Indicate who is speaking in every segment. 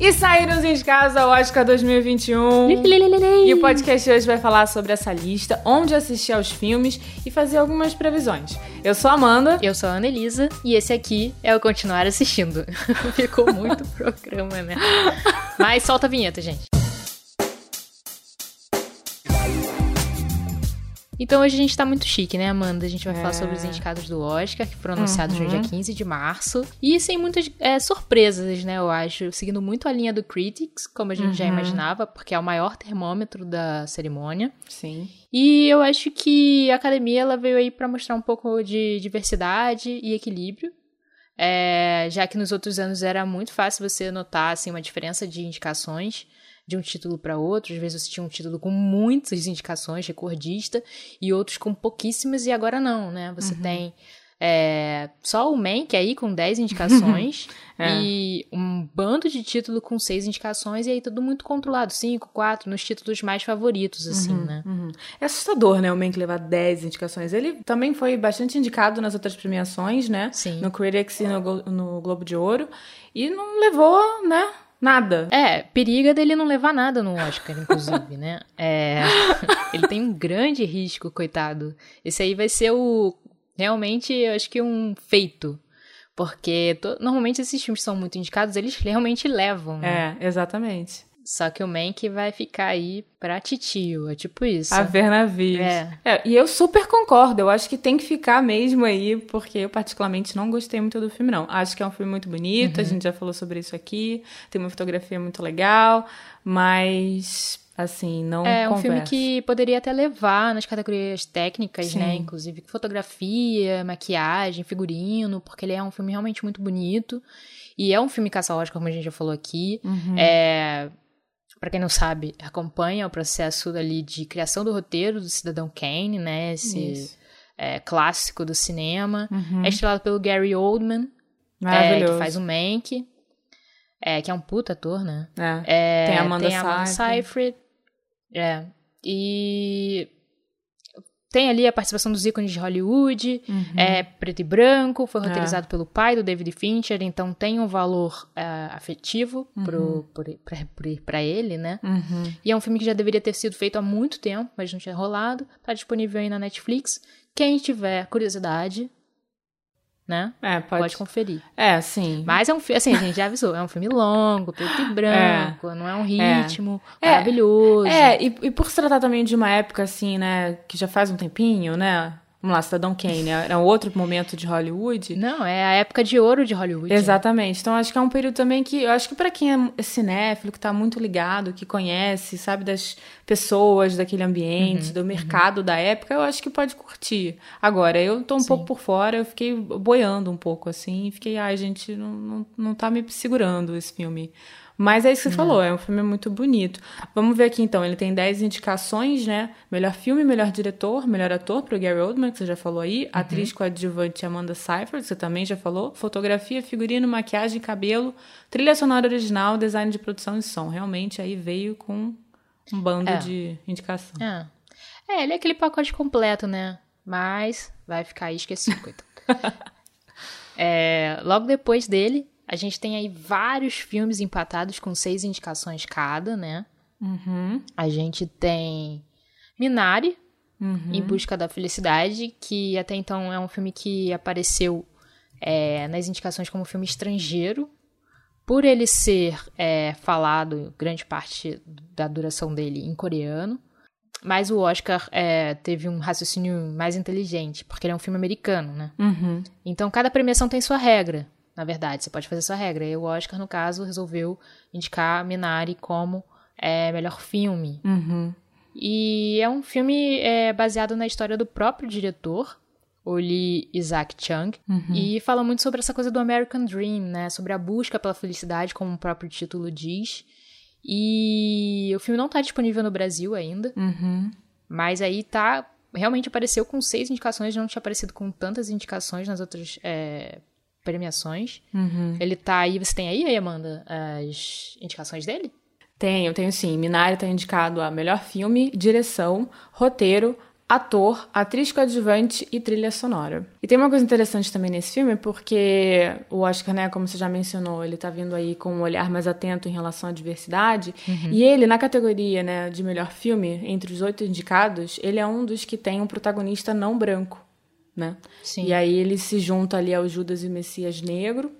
Speaker 1: E saíram os indicados ao Oscar 2021. e o podcast hoje vai falar sobre essa lista, onde assistir aos filmes e fazer algumas previsões. Eu sou a Amanda.
Speaker 2: Eu sou a Ana Elisa. E esse aqui é o Continuar Assistindo. Ficou muito programa, né? Mas solta a vinheta, gente. Então hoje a gente tá muito chique, né, Amanda? A gente vai é. falar sobre os indicados do Oscar, que foram anunciados uhum. no dia 15 de março. E sem muitas é, surpresas, né, eu acho. Seguindo muito a linha do Critics, como a gente uhum. já imaginava, porque é o maior termômetro da cerimônia.
Speaker 1: Sim.
Speaker 2: E eu acho que a academia ela veio aí para mostrar um pouco de diversidade e equilíbrio. É, já que nos outros anos era muito fácil você notar assim, uma diferença de indicações de um título para outro. Às vezes você tinha um título com muitas indicações, recordista, e outros com pouquíssimas, e agora não, né? Você uhum. tem é, só o Mank aí com 10 indicações é. e um bando de título com 6 indicações e aí tudo muito controlado, 5, 4, nos títulos mais favoritos, assim,
Speaker 1: uhum,
Speaker 2: né?
Speaker 1: Uhum. É assustador, né, o Mank levar 10 indicações. Ele também foi bastante indicado nas outras premiações, né?
Speaker 2: Sim.
Speaker 1: No Critics e no, no Globo de Ouro. E não levou, né? Nada.
Speaker 2: É, periga dele não levar nada no Oscar, inclusive, né? É, ele tem um grande risco, coitado. Esse aí vai ser o. Realmente, eu acho que um feito. Porque to, normalmente esses filmes são muito indicados, eles realmente levam.
Speaker 1: Né? É, exatamente.
Speaker 2: Só que o Mank vai ficar aí pra titio, é tipo isso.
Speaker 1: A ver navios. É. é. E eu super concordo, eu acho que tem que ficar mesmo aí, porque eu particularmente não gostei muito do filme, não. Acho que é um filme muito bonito, uhum. a gente já falou sobre isso aqui, tem uma fotografia muito legal, mas assim, não
Speaker 2: É um filme que poderia até levar nas categorias técnicas, né? Sim. né? Inclusive fotografia, maquiagem, figurino, porque ele é um filme realmente muito bonito. E é um filme caça-Oscar, como a gente já falou aqui.
Speaker 1: Uhum.
Speaker 2: É para quem não sabe, acompanha o processo ali de criação do roteiro do Cidadão Kane, né? Esse é, clássico do cinema.
Speaker 1: Uhum.
Speaker 2: É estrelado pelo Gary Oldman, é, que faz o Mank, é, que é um puta ator, né?
Speaker 1: É. tem a
Speaker 2: Amanda,
Speaker 1: tem a Amanda
Speaker 2: Seyfried. É. E tem ali a participação dos ícones de Hollywood, uhum. é preto e branco, foi é. roteirizado é. pelo pai do David Fincher, então tem um valor é, afetivo uhum. para ele, né?
Speaker 1: Uhum.
Speaker 2: E é um filme que já deveria ter sido feito há muito tempo, mas não tinha rolado. Tá disponível aí na Netflix. Quem tiver curiosidade, né?
Speaker 1: É, pode...
Speaker 2: pode conferir.
Speaker 1: É, sim.
Speaker 2: Mas é um filme, assim, a gente já avisou, é um filme longo, preto e branco, é. não é um ritmo é. maravilhoso.
Speaker 1: É, e, e por se tratar também de uma época, assim, né, que já faz um tempinho, né? Vamos lá, Cidadão Kane, era um outro momento de Hollywood.
Speaker 2: Não, é a época de ouro de Hollywood.
Speaker 1: Exatamente. Né? Então acho que é um período também que eu acho que para quem é cinéfilo, que tá muito ligado, que conhece, sabe das pessoas daquele ambiente, uhum, do mercado uhum. da época, eu acho que pode curtir. Agora, eu tô um Sim. pouco por fora, eu fiquei boiando um pouco assim, fiquei, ai, gente, não, não, não tá me segurando esse filme. Mas é isso que você falou, é um filme muito bonito. Vamos ver aqui então, ele tem 10 indicações, né? Melhor filme, melhor diretor, melhor ator pro Gary Oldman, que você já falou aí, uhum. atriz coadjuvante Amanda Seyfried, que você também já falou, fotografia, figurino, maquiagem, cabelo, trilha sonora original, design de produção e som. Realmente aí veio com um bando é. de indicação.
Speaker 2: É. é, ele é aquele pacote completo, né? Mas vai ficar aí esquecido, coitado. é, logo depois dele, a gente tem aí vários filmes empatados com seis indicações cada, né?
Speaker 1: Uhum.
Speaker 2: A gente tem Minari,
Speaker 1: uhum.
Speaker 2: Em Busca da Felicidade, que até então é um filme que apareceu é, nas indicações como filme estrangeiro. Por ele ser é, falado, grande parte da duração dele, em coreano. Mas o Oscar é, teve um raciocínio mais inteligente, porque ele é um filme americano, né?
Speaker 1: Uhum.
Speaker 2: Então cada premiação tem sua regra na verdade. Você pode fazer sua regra. E o Oscar, no caso, resolveu indicar Minari como é, melhor filme.
Speaker 1: Uhum.
Speaker 2: E é um filme é, baseado na história do próprio diretor, o Lee Isaac Chung,
Speaker 1: uhum.
Speaker 2: e fala muito sobre essa coisa do American Dream, né? Sobre a busca pela felicidade, como o próprio título diz. E o filme não está disponível no Brasil ainda,
Speaker 1: uhum.
Speaker 2: mas aí tá realmente apareceu com seis indicações, não tinha aparecido com tantas indicações nas outras é, premiações.
Speaker 1: Uhum.
Speaker 2: Ele tá aí. Você tem aí, Amanda, as indicações dele?
Speaker 1: Tenho, tenho sim. Minari tá indicado a melhor filme, direção, roteiro, ator, atriz coadjuvante e trilha sonora. E tem uma coisa interessante também nesse filme, porque o Oscar, né, como você já mencionou, ele tá vindo aí com um olhar mais atento em relação à diversidade. Uhum. E ele, na categoria né, de melhor filme, entre os oito indicados, ele é um dos que tem um protagonista não branco. Né?
Speaker 2: Sim.
Speaker 1: E aí ele se junta ali ao Judas e Messias Negro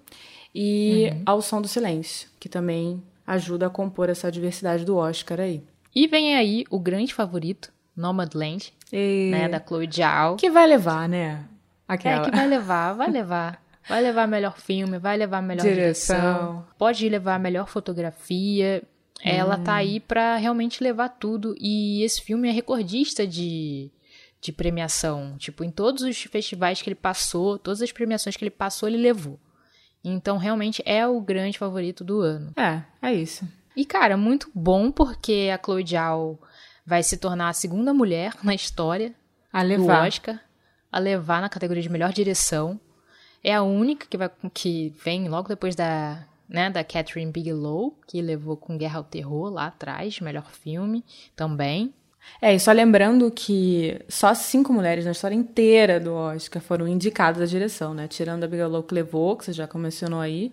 Speaker 1: e uhum. ao Som do Silêncio, que também ajuda a compor essa diversidade do Oscar aí.
Speaker 2: E vem aí o grande favorito, Nomadland, e... né, da Chloe Zhao.
Speaker 1: Que vai levar, né? Aquela.
Speaker 2: É, que vai levar, vai levar. Vai levar melhor filme, vai levar melhor direção. direção pode levar melhor fotografia. Ela tá hum. aí para realmente levar tudo. E esse filme é recordista de, de premiação. Tipo, em todos os festivais que ele passou, todas as premiações que ele passou, ele levou. Então, realmente é o grande favorito do ano.
Speaker 1: É, é isso.
Speaker 2: E, cara, muito bom porque a Chloe Zhao vai se tornar a segunda mulher na história
Speaker 1: a levar.
Speaker 2: do Oscar a levar na categoria de melhor direção. É a única que, vai, que vem logo depois da, né, da Catherine Bigelow, que levou com Guerra ao Terror lá atrás, melhor filme também.
Speaker 1: É, e só lembrando que só cinco mulheres na história inteira do Oscar foram indicadas à direção, né? Tirando a Bigelow que levou, que você já mencionou aí,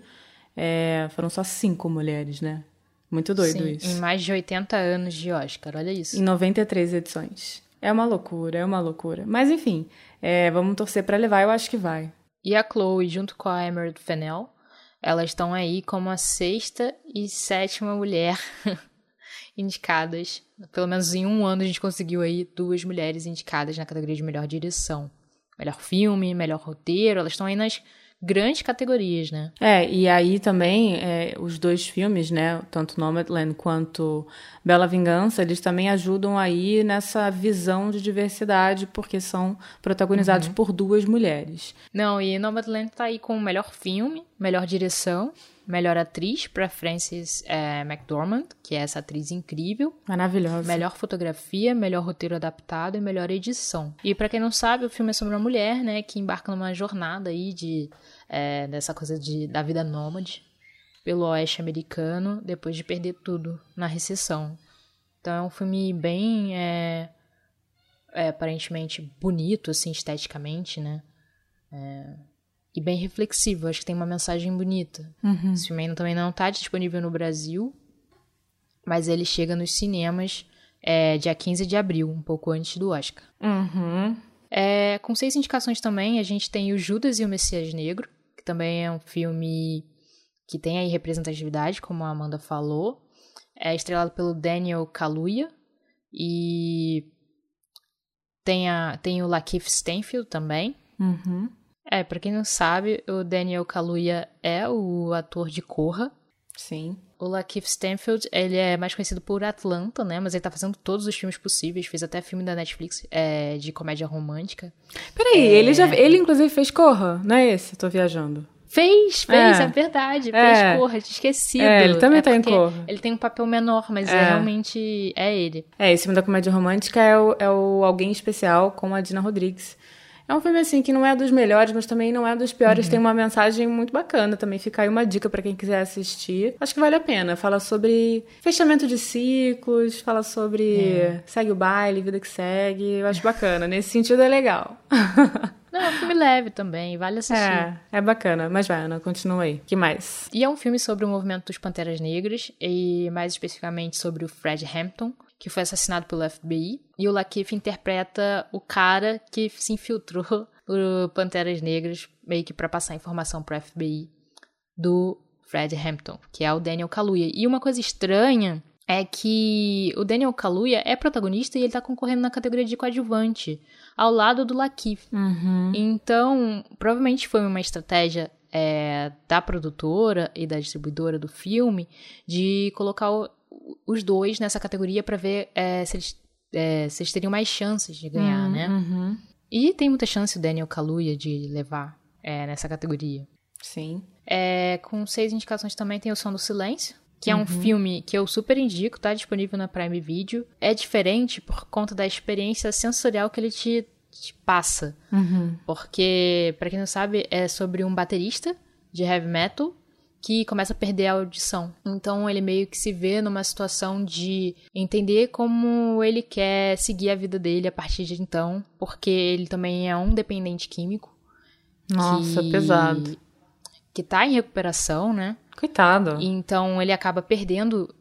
Speaker 1: é, foram só cinco mulheres, né? Muito doido
Speaker 2: Sim,
Speaker 1: isso.
Speaker 2: Em mais de 80 anos de Oscar, olha isso.
Speaker 1: Em 93 edições. É uma loucura, é uma loucura. Mas enfim, é, vamos torcer para levar, eu acho que vai.
Speaker 2: E a Chloe, junto com a Emerald Fennell, elas estão aí como a sexta e sétima mulher indicadas. Pelo menos em um ano a gente conseguiu aí duas mulheres indicadas na categoria de melhor direção. Melhor filme, melhor roteiro, elas estão aí nas grandes categorias, né?
Speaker 1: É, e aí também é, os dois filmes, né, tanto Nomadland quanto Bela Vingança, eles também ajudam aí nessa visão de diversidade, porque são protagonizados uhum. por duas mulheres.
Speaker 2: Não, e Nomadland tá aí com o melhor filme, melhor direção, melhor atriz para Frances é, McDormand, que é essa atriz incrível.
Speaker 1: Maravilhosa.
Speaker 2: Melhor fotografia, melhor roteiro adaptado e melhor edição. E para quem não sabe, o filme é sobre uma mulher, né, que embarca numa jornada aí de é, dessa coisa de, da vida nômade pelo oeste americano depois de perder tudo na recessão. Então é um filme bem é, é, aparentemente bonito, assim, esteticamente, né? É, e bem reflexivo. Acho que tem uma mensagem bonita.
Speaker 1: Uhum.
Speaker 2: Esse filme ainda também não está disponível no Brasil, mas ele chega nos cinemas é, dia 15 de abril, um pouco antes do Oscar.
Speaker 1: Uhum.
Speaker 2: É, com seis indicações também, a gente tem o Judas e o Messias Negro, que também é um filme que tem aí representatividade, como a Amanda falou. É estrelado pelo Daniel Kaluuya e tem, a, tem o Lakeith Stanfield também.
Speaker 1: Uhum.
Speaker 2: É, pra quem não sabe, o Daniel Kaluuya é o ator de Corra.
Speaker 1: Sim.
Speaker 2: O Lakeith Stanfield, ele é mais conhecido por Atlanta, né? Mas ele tá fazendo todos os filmes possíveis. Fez até filme da Netflix é, de comédia romântica.
Speaker 1: Peraí, é... ele já... Ele, inclusive, fez Corra, não é esse? Tô viajando.
Speaker 2: Fez, fez, é, é verdade. Fez é. Corra, tinha esquecido.
Speaker 1: É, ele também é tá em Corra.
Speaker 2: Ele tem um papel menor, mas é. realmente é ele.
Speaker 1: É, esse filme da comédia romântica é o, é o Alguém Especial com a Dina Rodrigues. É um filme assim que não é dos melhores, mas também não é dos piores. Uhum. Tem uma mensagem muito bacana também. Fica aí uma dica para quem quiser assistir. Acho que vale a pena. Fala sobre fechamento de ciclos, fala sobre é. segue o baile, vida que segue. Eu acho bacana. Nesse sentido é legal.
Speaker 2: Não, é um filme leve também, vale assistir.
Speaker 1: É, é bacana. Mas vai, Ana, continua aí. que mais?
Speaker 2: E é um filme sobre o movimento dos Panteras Negras, e mais especificamente sobre o Fred Hampton, que foi assassinado pelo FBI. E o Lakeith interpreta o cara que se infiltrou por Panteras Negras, meio que para passar informação pro FBI do Fred Hampton, que é o Daniel Kaluuya. E uma coisa estranha é que o Daniel Kaluuya é protagonista e ele tá concorrendo na categoria de coadjuvante, ao lado do Lakeith.
Speaker 1: Uhum.
Speaker 2: Então, provavelmente foi uma estratégia é, da produtora e da distribuidora do filme de colocar o, os dois nessa categoria para ver é, se, eles, é, se eles teriam mais chances de ganhar,
Speaker 1: uhum,
Speaker 2: né?
Speaker 1: Uhum.
Speaker 2: E tem muita chance o Daniel Kaluuya de levar é, nessa categoria.
Speaker 1: Sim.
Speaker 2: É, com seis indicações também tem O Som do Silêncio, que é um uhum. filme que eu super indico, tá disponível na Prime Video. É diferente por conta da experiência sensorial que ele te, te passa.
Speaker 1: Uhum.
Speaker 2: Porque, para quem não sabe, é sobre um baterista de heavy metal que começa a perder a audição. Então ele meio que se vê numa situação de entender como ele quer seguir a vida dele a partir de então, porque ele também é um dependente químico.
Speaker 1: Nossa,
Speaker 2: que...
Speaker 1: pesado.
Speaker 2: Que tá em recuperação, né?
Speaker 1: Coitado.
Speaker 2: Então ele acaba perdendo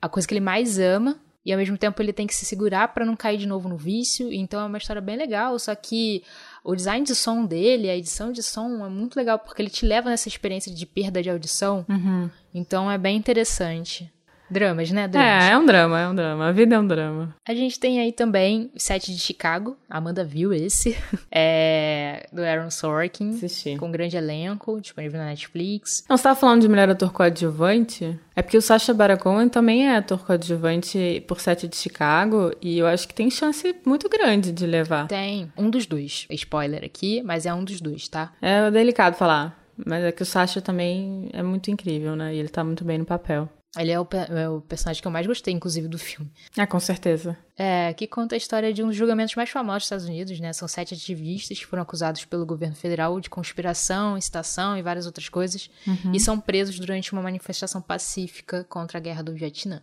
Speaker 2: a coisa que ele mais ama e ao mesmo tempo ele tem que se segurar para não cair de novo no vício. Então é uma história bem legal, só que o design de som dele, a edição de som é muito legal porque ele te leva nessa experiência de perda de audição.
Speaker 1: Uhum.
Speaker 2: Então é bem interessante. Dramas, né? Dramas.
Speaker 1: É, é um drama, é um drama. A vida é um drama.
Speaker 2: A gente tem aí também o set de Chicago. Amanda viu esse. É do Aaron Sorkin.
Speaker 1: Assisti.
Speaker 2: Com um grande elenco, disponível na Netflix.
Speaker 1: Não, você tava falando de melhor ator coadjuvante? É porque o Sacha Baron Cohen também é ator coadjuvante por set de Chicago. E eu acho que tem chance muito grande de levar.
Speaker 2: Tem. Um dos dois. Spoiler aqui, mas é um dos dois, tá?
Speaker 1: É delicado falar. Mas é que o Sacha também é muito incrível, né? E ele tá muito bem no papel.
Speaker 2: Ele é o, é o, personagem que eu mais gostei, inclusive, do filme.
Speaker 1: Ah, com certeza.
Speaker 2: É, que conta a história de um dos julgamentos mais famosos dos Estados Unidos, né? São sete ativistas que foram acusados pelo governo federal de conspiração, incitação e várias outras coisas. Uhum. E são presos durante uma manifestação pacífica contra a guerra do Vietnã.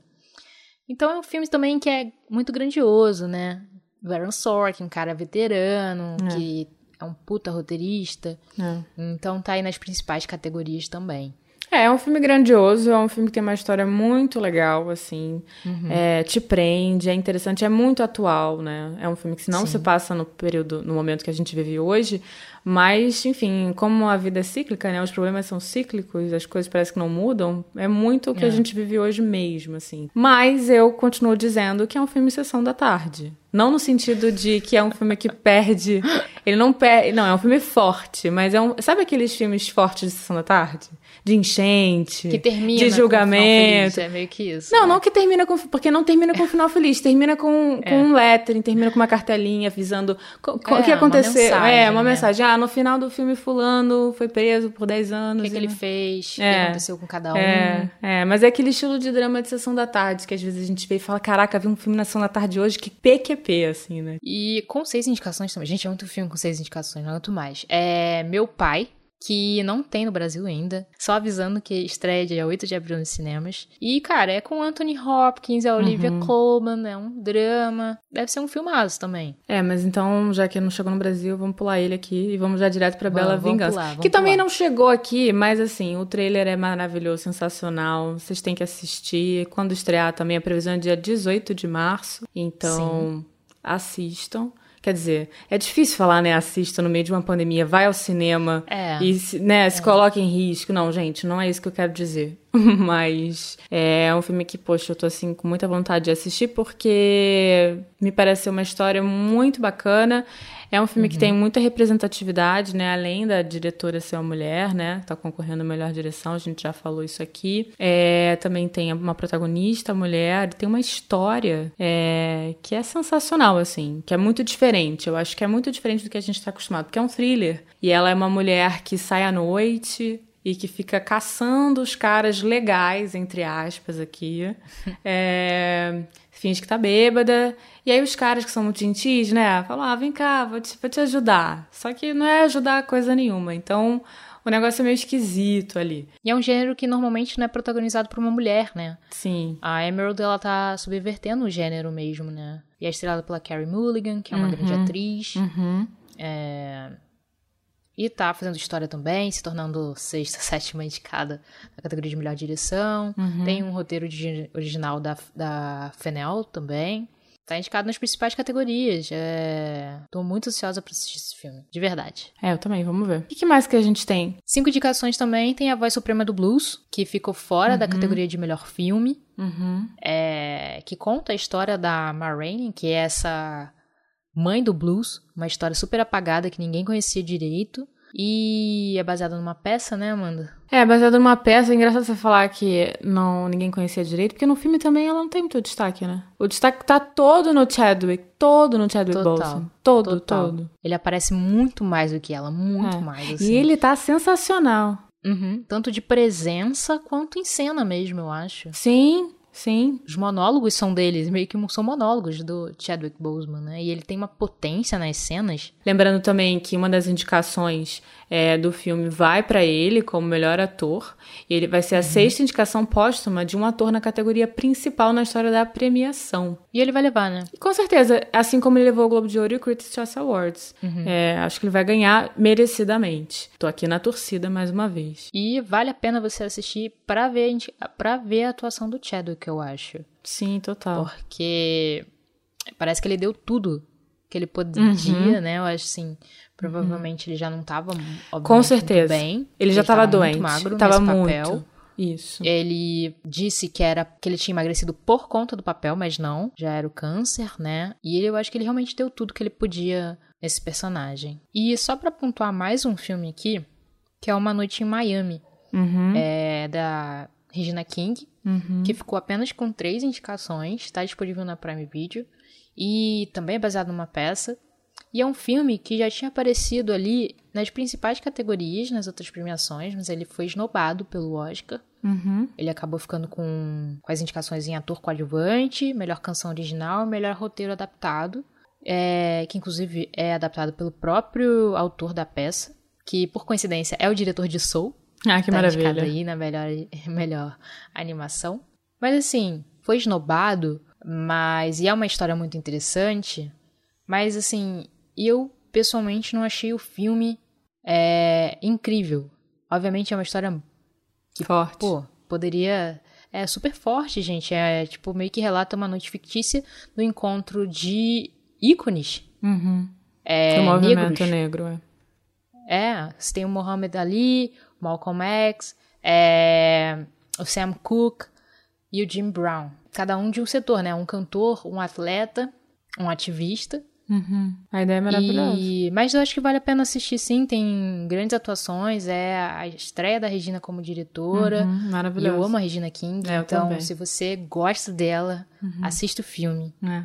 Speaker 2: Então é um filme também que é muito grandioso, né? O Aaron Sorkin, um cara veterano, é. que é um puta roteirista. É. Então tá aí nas principais categorias também.
Speaker 1: É, é um filme grandioso, é um filme que tem uma história muito legal, assim. Uhum. É, te prende, é interessante, é muito atual, né? É um filme que não Sim. se passa no período, no momento que a gente vive hoje, mas, enfim, como a vida é cíclica, né? Os problemas são cíclicos, as coisas parecem que não mudam. É muito o que é. a gente vive hoje mesmo, assim. Mas eu continuo dizendo que é um filme Sessão da Tarde. Não no sentido de que é um filme que perde. Ele não perde. Não, é um filme forte, mas é um. Sabe aqueles filmes fortes de Sessão da Tarde? de enchente,
Speaker 2: que termina
Speaker 1: de julgamento.
Speaker 2: Feliz, é meio que isso.
Speaker 1: Não, né? não que termina com. Porque não termina com um final feliz, termina com, é. com um lettering, termina com uma cartelinha avisando o é, que aconteceu. Uma mensagem, é, uma né? mensagem. Ah, no final do filme, Fulano foi preso por 10 anos.
Speaker 2: O que, que ele fez, o é, que aconteceu com cada um.
Speaker 1: É, é, mas é aquele estilo de drama de sessão da tarde, que às vezes a gente vê e fala: caraca, vi um filme na sessão da tarde hoje, que PQP, assim, né?
Speaker 2: E com seis indicações também. Gente, é muito filme com seis indicações, não é muito mais. É Meu Pai, que não tem no Brasil ainda. Só avisando que estreia dia 8 de abril nos cinemas. E, cara, é com Anthony Hopkins, a Olivia uhum. Colman, é um drama. Deve ser um filmaço também.
Speaker 1: É, mas então, já que não chegou no Brasil, vamos pular ele aqui e vamos já direto pra Bela
Speaker 2: vamos,
Speaker 1: Vingança.
Speaker 2: Vamos pular, vamos
Speaker 1: que também
Speaker 2: pular.
Speaker 1: não chegou aqui, mas assim, o trailer é maravilhoso, sensacional. Vocês têm que assistir. Quando estrear também, a previsão é dia 18 de março. Então, Sim. assistam. Quer dizer, é difícil falar, né? Assista no meio de uma pandemia, vai ao cinema
Speaker 2: é.
Speaker 1: e né, é. se coloque em risco. Não, gente, não é isso que eu quero dizer. Mas é um filme que, poxa, eu tô assim com muita vontade de assistir porque me parece ser uma história muito bacana. É um filme uhum. que tem muita representatividade, né? Além da diretora ser uma mulher, né? Tá concorrendo a melhor direção, a gente já falou isso aqui. É, também tem uma protagonista mulher, tem uma história é, que é sensacional, assim, que é muito diferente. Eu acho que é muito diferente do que a gente tá acostumado, porque é um thriller. E ela é uma mulher que sai à noite, e que fica caçando os caras legais, entre aspas, aqui. É, finge que tá bêbada. E aí os caras que são muito gentis, né? Falam, ah, vem cá, vou te, vou te ajudar. Só que não é ajudar coisa nenhuma. Então, o negócio é meio esquisito ali.
Speaker 2: E é um gênero que normalmente não é protagonizado por uma mulher, né?
Speaker 1: Sim.
Speaker 2: A Emerald, ela tá subvertendo o gênero mesmo, né? E é estrelada pela Carrie Mulligan, que é uma uhum. grande atriz.
Speaker 1: Uhum.
Speaker 2: É... E tá fazendo história também, se tornando sexta, sétima indicada na categoria de melhor direção.
Speaker 1: Uhum.
Speaker 2: Tem um roteiro de, original da, da Fenel também. Tá indicado nas principais categorias. É... Tô muito ansiosa pra assistir esse filme, de verdade.
Speaker 1: É, eu também, vamos ver. O que mais que a gente tem?
Speaker 2: Cinco indicações também. Tem A Voz Suprema do Blues, que ficou fora uhum. da categoria de melhor filme.
Speaker 1: Uhum.
Speaker 2: É... Que conta a história da Ma Rainey, que é essa mãe do blues, uma história super apagada que ninguém conhecia direito. E é baseada numa peça, né, Amanda?
Speaker 1: É, baseada numa peça. É engraçado você falar que não ninguém conhecia direito, porque no filme também ela não tem muito destaque, né? O destaque tá todo no Chadwick, todo no Chadwick
Speaker 2: Total.
Speaker 1: Boseman. Todo,
Speaker 2: Total.
Speaker 1: todo.
Speaker 2: Ele aparece muito mais do que ela, muito
Speaker 1: É.
Speaker 2: mais, assim.
Speaker 1: E ele tá sensacional.
Speaker 2: Uhum. Tanto de presença quanto em cena mesmo, eu acho.
Speaker 1: Sim, Sim.
Speaker 2: Os monólogos são deles, meio que são monólogos do Chadwick Boseman, né? E ele tem uma potência nas cenas.
Speaker 1: Lembrando também que uma das indicações é, do filme vai para ele como melhor ator. E ele vai ser a sexta indicação póstuma de um ator na categoria principal na história da premiação.
Speaker 2: E ele vai levar, né?
Speaker 1: E com certeza, assim como ele levou o Globo de Ouro e o Critics' Choice Awards. É, acho que ele vai ganhar merecidamente. Tô aqui na torcida mais uma vez.
Speaker 2: E vale a pena você assistir pra ver, pra ver a atuação do Chadwick, eu acho.
Speaker 1: Sim, total.
Speaker 2: Porque parece que ele deu tudo que ele podia, né? Eu acho assim, provavelmente ele já não tava, obviamente,
Speaker 1: Com
Speaker 2: muito
Speaker 1: certeza.
Speaker 2: bem.
Speaker 1: Ele já tava
Speaker 2: muito
Speaker 1: doente.
Speaker 2: magro
Speaker 1: tava
Speaker 2: nesse
Speaker 1: muito.
Speaker 2: papel.
Speaker 1: Isso.
Speaker 2: Ele disse que era que ele tinha emagrecido por conta do papel, mas não, já era o câncer, né? E ele, eu acho que ele realmente deu tudo que ele podia nesse personagem. E só pra pontuar mais um filme aqui, que é Uma Noite em Miami,
Speaker 1: Uhum.
Speaker 2: é da Regina King,
Speaker 1: Uhum.
Speaker 2: que ficou apenas com três indicações, está disponível na Prime Video e também é baseado numa peça. E é um filme que já tinha aparecido ali nas principais categorias, nas outras premiações, mas ele foi esnobado pelo Oscar.
Speaker 1: Uhum.
Speaker 2: Ele acabou ficando com, com as indicações em ator coadjuvante, melhor canção original e melhor roteiro adaptado, é, que inclusive é adaptado pelo próprio autor da peça, que por coincidência é o diretor de Soul.
Speaker 1: Ah, que
Speaker 2: tá
Speaker 1: maravilha.
Speaker 2: aí na melhor, melhor animação. Mas assim, foi esnobado, mas e é uma história muito interessante. Mas assim, eu pessoalmente não achei o filme é, incrível. Obviamente é uma história que,
Speaker 1: Forte.
Speaker 2: pô, poderia. É super forte, gente. É tipo, meio que relata uma noite fictícia do encontro de ícones.
Speaker 1: Uhum.
Speaker 2: É,
Speaker 1: Do movimento
Speaker 2: negros.
Speaker 1: negro, é.
Speaker 2: É, você tem o Muhammad Ali, Malcolm X, é, o Sam Cooke e o Jim Brown. Cada um de um setor, né? Um cantor, um atleta, um ativista.
Speaker 1: Uhum. A ideia é maravilhosa.
Speaker 2: E, mas eu acho que vale a pena assistir sim, tem grandes atuações, é a estreia da Regina como diretora.
Speaker 1: Uhum, maravilhosa.
Speaker 2: eu amo a Regina King,
Speaker 1: É,
Speaker 2: então
Speaker 1: também. Uhum.
Speaker 2: se você gosta dela, assista o filme.
Speaker 1: É.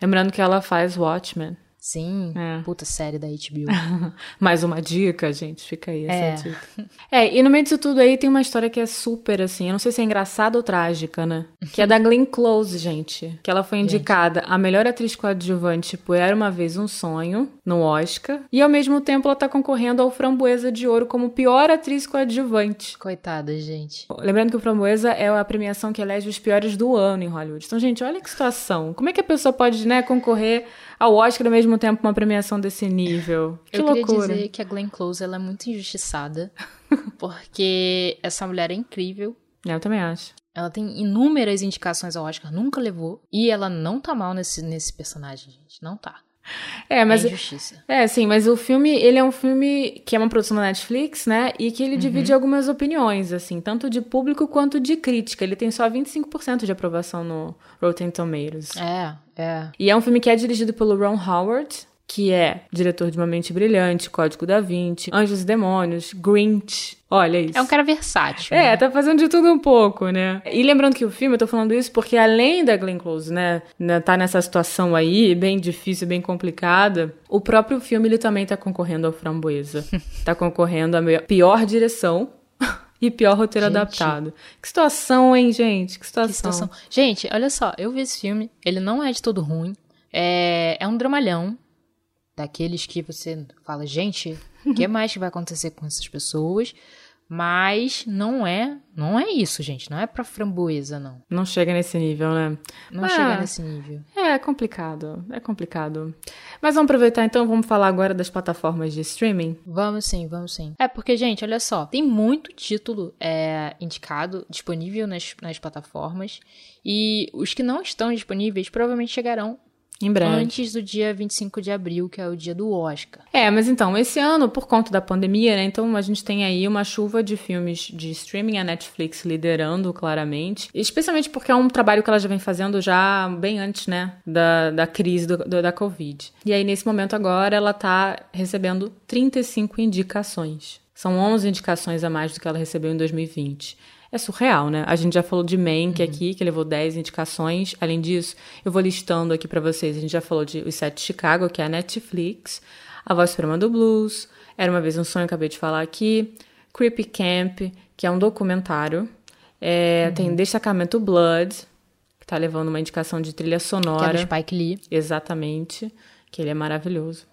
Speaker 1: Lembrando que ela faz Watchmen.
Speaker 2: Sim,
Speaker 1: É.
Speaker 2: puta série da HBO.
Speaker 1: Mais uma dica, gente. Fica aí essa
Speaker 2: É.
Speaker 1: dica. É, e no meio disso tudo aí tem uma história que é super, assim, eu não sei se é engraçada ou trágica, né? Que é da Glenn Close, gente. Que ela foi indicada a melhor atriz coadjuvante por Era Uma Vez Um Sonho, no Oscar. E ao mesmo tempo ela tá concorrendo ao Framboesa de Ouro como pior atriz coadjuvante.
Speaker 2: Coitada, gente.
Speaker 1: Lembrando que o Framboesa é a premiação que elege os piores do ano em Hollywood. Então, gente, olha que situação. Como é que a pessoa pode, né, concorrer ao Oscar ao mesmo tempo uma premiação desse nível? Que
Speaker 2: eu
Speaker 1: loucura.
Speaker 2: queria dizer que a Glenn Close ela é muito injustiçada, porque essa mulher é incrível.
Speaker 1: Eu também acho.
Speaker 2: Ela tem inúmeras indicações ao Oscar, nunca levou. E ela não tá mal nesse, nesse personagem, gente. Não tá.
Speaker 1: É, mas
Speaker 2: é injustiça.
Speaker 1: É, sim, mas o filme, ele é um filme que é uma produção da Netflix, né? E que ele divide
Speaker 2: Uhum.
Speaker 1: algumas opiniões, assim, tanto de público quanto de crítica. Ele tem só 25% de aprovação no Rotten Tomatoes.
Speaker 2: É, é.
Speaker 1: E é um filme que é dirigido pelo Ron Howard, que é diretor de Uma Mente Brilhante, Código da Vinci, Anjos e Demônios, Grinch. Olha isso.
Speaker 2: É um cara versátil.
Speaker 1: É,
Speaker 2: né?
Speaker 1: tá fazendo de tudo um pouco, né? E lembrando que o filme, eu tô falando isso porque além da Glenn Close, né, né, tá nessa situação aí, bem difícil, bem complicada, o próprio filme, ele também tá concorrendo ao Framboesa. tá concorrendo à pior direção e pior roteiro
Speaker 2: Gente.
Speaker 1: adaptado. Que situação, hein, gente? Que situação.
Speaker 2: Que situação. Gente, olha só, eu vi esse filme, ele não é de todo ruim. É, é um dramalhão. Daqueles que você fala, gente, o que mais que vai acontecer com essas pessoas? Mas não é, não é isso, gente. Não é pra framboesa, não.
Speaker 1: Não chega nesse nível, né?
Speaker 2: Não
Speaker 1: Ah.
Speaker 2: chega nesse nível.
Speaker 1: É complicado, é complicado. Mas vamos aproveitar então, vamos falar agora das plataformas de streaming.
Speaker 2: Vamos sim, vamos sim. É porque, gente, olha só, tem muito título é, indicado, disponível nas, nas plataformas. E os que não estão disponíveis provavelmente chegarão
Speaker 1: Em breve.
Speaker 2: antes do dia 25 de abril, que é o dia do Oscar.
Speaker 1: É, mas então, esse ano, por conta da pandemia, né? Então a gente tem aí uma chuva de filmes de streaming, a Netflix liderando claramente. Especialmente porque é um trabalho que ela já vem fazendo já bem antes, né? Da, da crise do- do- da Covid. E aí, nesse momento agora, ela tá recebendo 35 indicações. São 11 indicações a mais do que ela recebeu em 2020. É surreal, né? A gente já falou de Mank aqui, que levou 10 indicações. Além disso, eu vou listando aqui pra vocês. A gente já falou de Os Sete de Chicago, que é a Netflix. A Voz Suprema do Blues. Era Uma Vez um Sonho, acabei de falar aqui. Creepy Camp, que é um documentário. É, Tem Destacamento Blood, que tá levando uma indicação de trilha
Speaker 2: Que é
Speaker 1: sonora.
Speaker 2: do Spike Lee.
Speaker 1: Exatamente. Que ele é maravilhoso.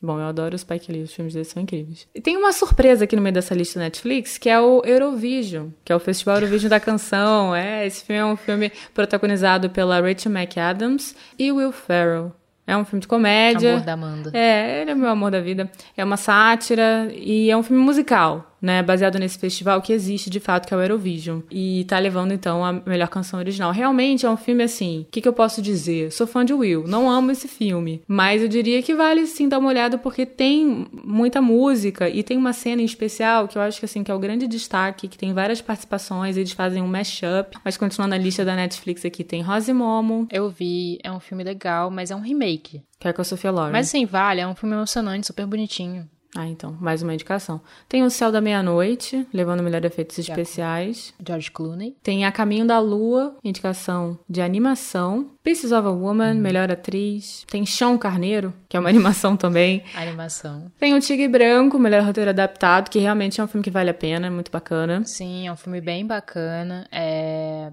Speaker 1: Bom, eu adoro o Spike Lee, os filmes dele são incríveis. E tem uma surpresa aqui no meio dessa lista Netflix, que é o Eurovision, que é o Festival Eurovision da Canção. É, esse filme é um filme protagonizado pela Rachel McAdams e Will Ferrell. É um filme de comédia.
Speaker 2: Amor da Amanda.
Speaker 1: É, ele é meu amor da vida. É uma sátira e é um filme musical, né? Baseado nesse festival que existe de fato, que é o Eurovision. E tá levando então a melhor canção original. Realmente é um filme assim. O que, que eu posso dizer? Sou fã de Will, não amo esse filme. Mas eu diria que vale sim dar uma olhada porque tem muita música e tem uma cena em especial que eu acho que assim que é o grande destaque, que tem várias participações, eles fazem um mashup. Mas continuando a lista da Netflix aqui, tem Rose Momo,
Speaker 2: Eu vi, é um filme legal, mas é um remake.
Speaker 1: que é com a Sofia Loren.
Speaker 2: Mas assim, vale, é um filme emocionante, super bonitinho.
Speaker 1: Ah, então, mais uma indicação. Tem O Céu da Meia-Noite, levando melhor efeitos especiais.
Speaker 2: George Clooney.
Speaker 1: Tem A Caminho da Lua, indicação de animação. Pieces of a Woman, melhor atriz. Tem Chão Carneiro, que é uma animação também.
Speaker 2: Animação.
Speaker 1: Tem O Tigre Branco, melhor roteiro adaptado, que realmente é um filme que vale a pena, é muito bacana.
Speaker 2: Sim, é um filme bem bacana. É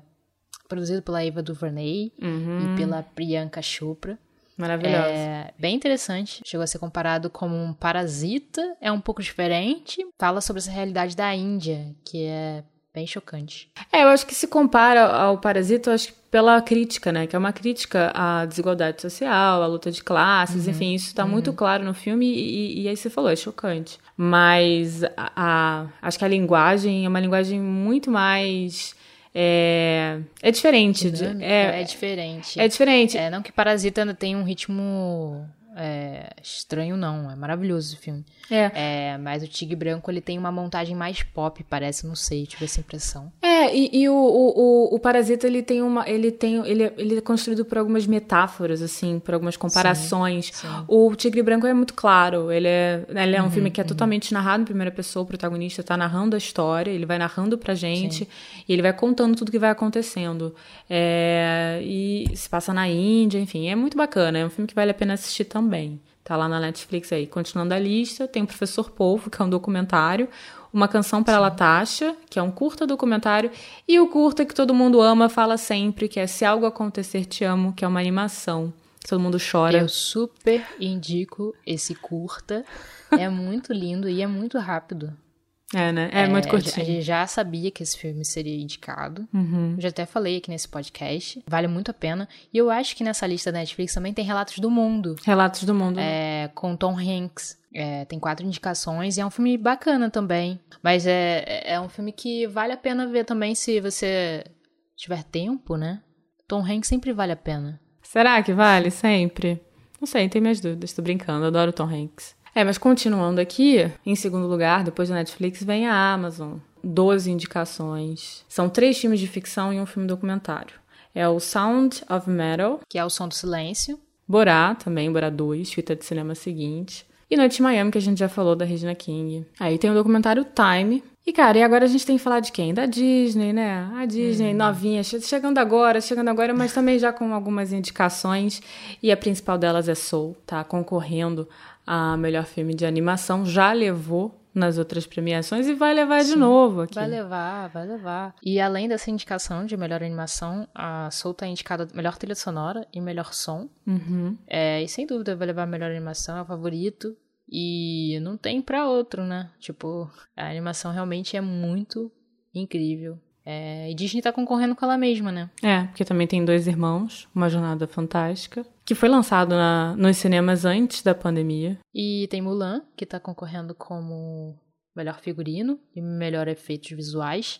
Speaker 2: produzido pela Eva DuVernay e pela Priyanka Chopra.
Speaker 1: Maravilhosa.
Speaker 2: É bem interessante. Chegou a ser comparado como um parasita. É um pouco diferente. Fala sobre essa realidade da Índia, que é bem chocante.
Speaker 1: É, eu acho que se compara ao Parasita, eu acho que pela crítica, né? Que é uma crítica à desigualdade social, à luta de classes, enfim, isso tá muito claro no filme e, e aí você falou, é chocante. Mas a, a- acho que a linguagem é uma linguagem muito mais. É, é diferente. de-
Speaker 2: Dinâmica,
Speaker 1: é,
Speaker 2: é diferente.
Speaker 1: é diferente.
Speaker 2: É, não que Parasita ainda tem um ritmo é, estranho, não. É maravilhoso o filme.
Speaker 1: É.
Speaker 2: É, mas o Tigre Branco, ele tem uma montagem mais pop, parece, não sei, tive essa impressão.
Speaker 1: É, e, e o, o, o, Parasita, ele tem uma. Ele tem. Ele, é- ele é construído por algumas metáforas, assim, por algumas comparações.
Speaker 2: sim.
Speaker 1: O Tigre Branco é muito claro. Ele é, ele é um filme que é totalmente narrado em primeira pessoa, o protagonista tá narrando a história, ele vai narrando pra gente e ele vai contando tudo que vai acontecendo. É, e se passa na Índia, enfim, é muito bacana. É um filme que vale a pena assistir também. Tá lá na Netflix aí. Continuando a lista, tem o Professor Polvo, que é um documentário. Uma Canção para Latasha, que é um curta documentário. E o curta que todo mundo ama, fala sempre, que é Se Algo Acontecer, Te Amo, que é uma animação. que Todo mundo chora.
Speaker 2: Eu super indico esse curta. É muito lindo e é muito rápido.
Speaker 1: É, né? É, muito
Speaker 2: a
Speaker 1: curtinho.
Speaker 2: gente já sabia que esse filme seria indicado.
Speaker 1: Uhum.
Speaker 2: Já até falei aqui nesse podcast. Vale muito a pena. E eu acho que nessa lista da Netflix também tem Relatos do Mundo.
Speaker 1: Relatos do Mundo.
Speaker 2: É, com Tom Hanks. É, tem quatro indicações e é um filme bacana também. Mas é, é um filme que vale a pena ver também se você tiver tempo, né? Tom Hanks sempre vale a pena.
Speaker 1: Será que vale sempre? Não sei, tem minhas dúvidas. Tô brincando, adoro Tom Hanks. É, mas continuando aqui, em segundo lugar, depois da Netflix, vem a Amazon. 12 indicações. São três filmes de ficção e um filme documentário. É o Sound of Metal,
Speaker 2: Que é O Som do Silêncio.
Speaker 1: Borá, também, Borá 2, fita de cinema seguinte. E Noite em Miami, que a gente já falou da Regina King. Aí tem o documentário Time. E, cara, e agora a gente tem que falar de quem? Da Disney, né? A Disney, novinha, che- chegando agora, chegando agora, mas também já com algumas indicações. E a principal delas é Soul, tá? Concorrendo a melhor filme de animação. Já levou nas outras premiações e vai levar de novo aqui.
Speaker 2: Vai levar, vai levar. E além dessa indicação de melhor animação, a Soul tá indicada melhor trilha sonora e melhor som.
Speaker 1: Uhum.
Speaker 2: É, e sem dúvida vai levar a melhor animação, é o favorito. E não tem pra outro, né? Tipo, a animação realmente é muito incrível. É, e Disney tá concorrendo com ela mesma, né?
Speaker 1: É, porque também tem Dois Irmãos, Uma Jornada Fantástica, que foi lançado na, nos cinemas antes da pandemia.
Speaker 2: E tem Mulan, que tá concorrendo como melhor figurino e melhor efeitos visuais,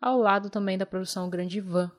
Speaker 2: ao lado também da produção Grande Van,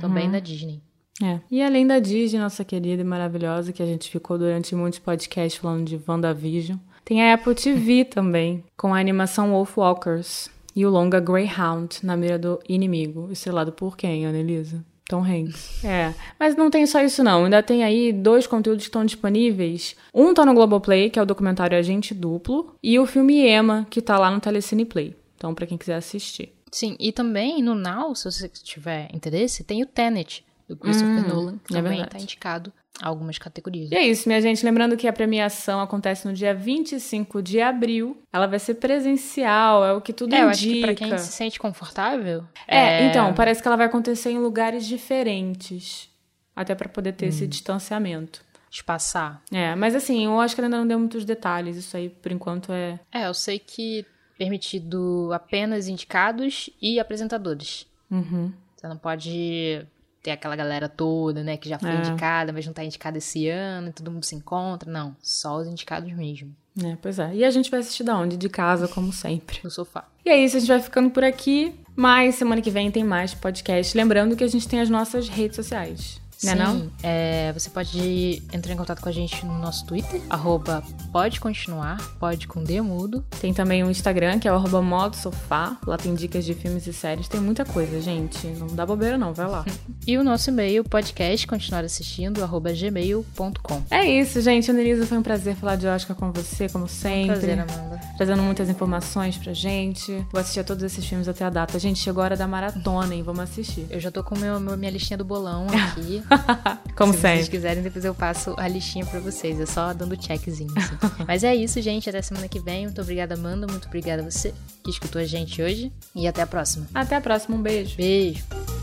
Speaker 2: também da Disney.
Speaker 1: É. E além da Disney, nossa querida e maravilhosa, que a gente ficou durante muitos podcasts falando de WandaVision, tem a Apple TV também, com a animação Wolfwalkers e o longa Greyhound, na mira do inimigo, estrelado por quem, Annelisa? Tom Hanks. É. Mas não tem só isso, não. Ainda tem aí dois conteúdos que estão disponíveis. Um tá no Globoplay, que é o documentário Agente Duplo, e o filme Emma, que tá lá no Telecine Play. Então, pra quem quiser assistir.
Speaker 2: Sim, e também no Now, se você tiver interesse, tem o Tenet, do Christopher Nolan, que
Speaker 1: é
Speaker 2: também
Speaker 1: verdade.
Speaker 2: tá indicado. Algumas categorias.
Speaker 1: E é isso, minha gente. Lembrando que a premiação acontece no dia 25 de abril. Ela vai ser presencial, é o que tudo
Speaker 2: é,
Speaker 1: indica.
Speaker 2: eu acho que pra quem se sente confortável.
Speaker 1: É, então, parece que ela vai acontecer em lugares diferentes. Até pra poder ter esse distanciamento.
Speaker 2: Espaçar.
Speaker 1: É, mas assim, eu acho que ainda não deu muitos detalhes. Isso aí, por enquanto, é.
Speaker 2: É, eu sei que permitido apenas indicados e apresentadores.
Speaker 1: Uhum.
Speaker 2: Você não pode ter aquela galera toda, né, que já foi
Speaker 1: É.
Speaker 2: indicada, mas não tá indicada esse ano, e todo mundo se encontra. Não, só os indicados mesmo,
Speaker 1: É, pois é. E a gente vai assistir da onde? De casa, como sempre.
Speaker 2: no sofá.
Speaker 1: E é isso, a gente vai ficando por aqui. Mas semana que vem tem mais podcast. Lembrando que a gente tem as nossas redes sociais. Né
Speaker 2: Sim,
Speaker 1: não?
Speaker 2: é, você pode entrar em contato com a gente no nosso Twitter, arroba pode continuar, pode com D mudo.
Speaker 1: Tem também o Instagram, que é o arroba modo sofá. Lá tem dicas de filmes e séries. Tem muita coisa, gente. Não dá bobeira não, vai lá.
Speaker 2: E o nosso e-mail, podcast continuar assistindo, arroba gmail.com.
Speaker 1: é isso, gente. Anelisa, foi um prazer falar de Oscar com você, como sempre.
Speaker 2: Prazer, Amanda.
Speaker 1: Trazendo muitas informações pra gente. Vou assistir a todos esses filmes até a data. Gente, chegou a hora da maratona, hein? Vamos assistir.
Speaker 2: Eu já tô com meu- minha listinha do bolão aqui.
Speaker 1: Como
Speaker 2: Se vocês
Speaker 1: sempre.
Speaker 2: quiserem, depois eu passo a listinha pra vocês. É só dando checkzinho. assim. Mas é isso, gente. Até semana que vem. Muito obrigada, Amanda. Muito obrigada a você que escutou a gente hoje. E até a próxima.
Speaker 1: Até a próxima. Um beijo.
Speaker 2: Beijo.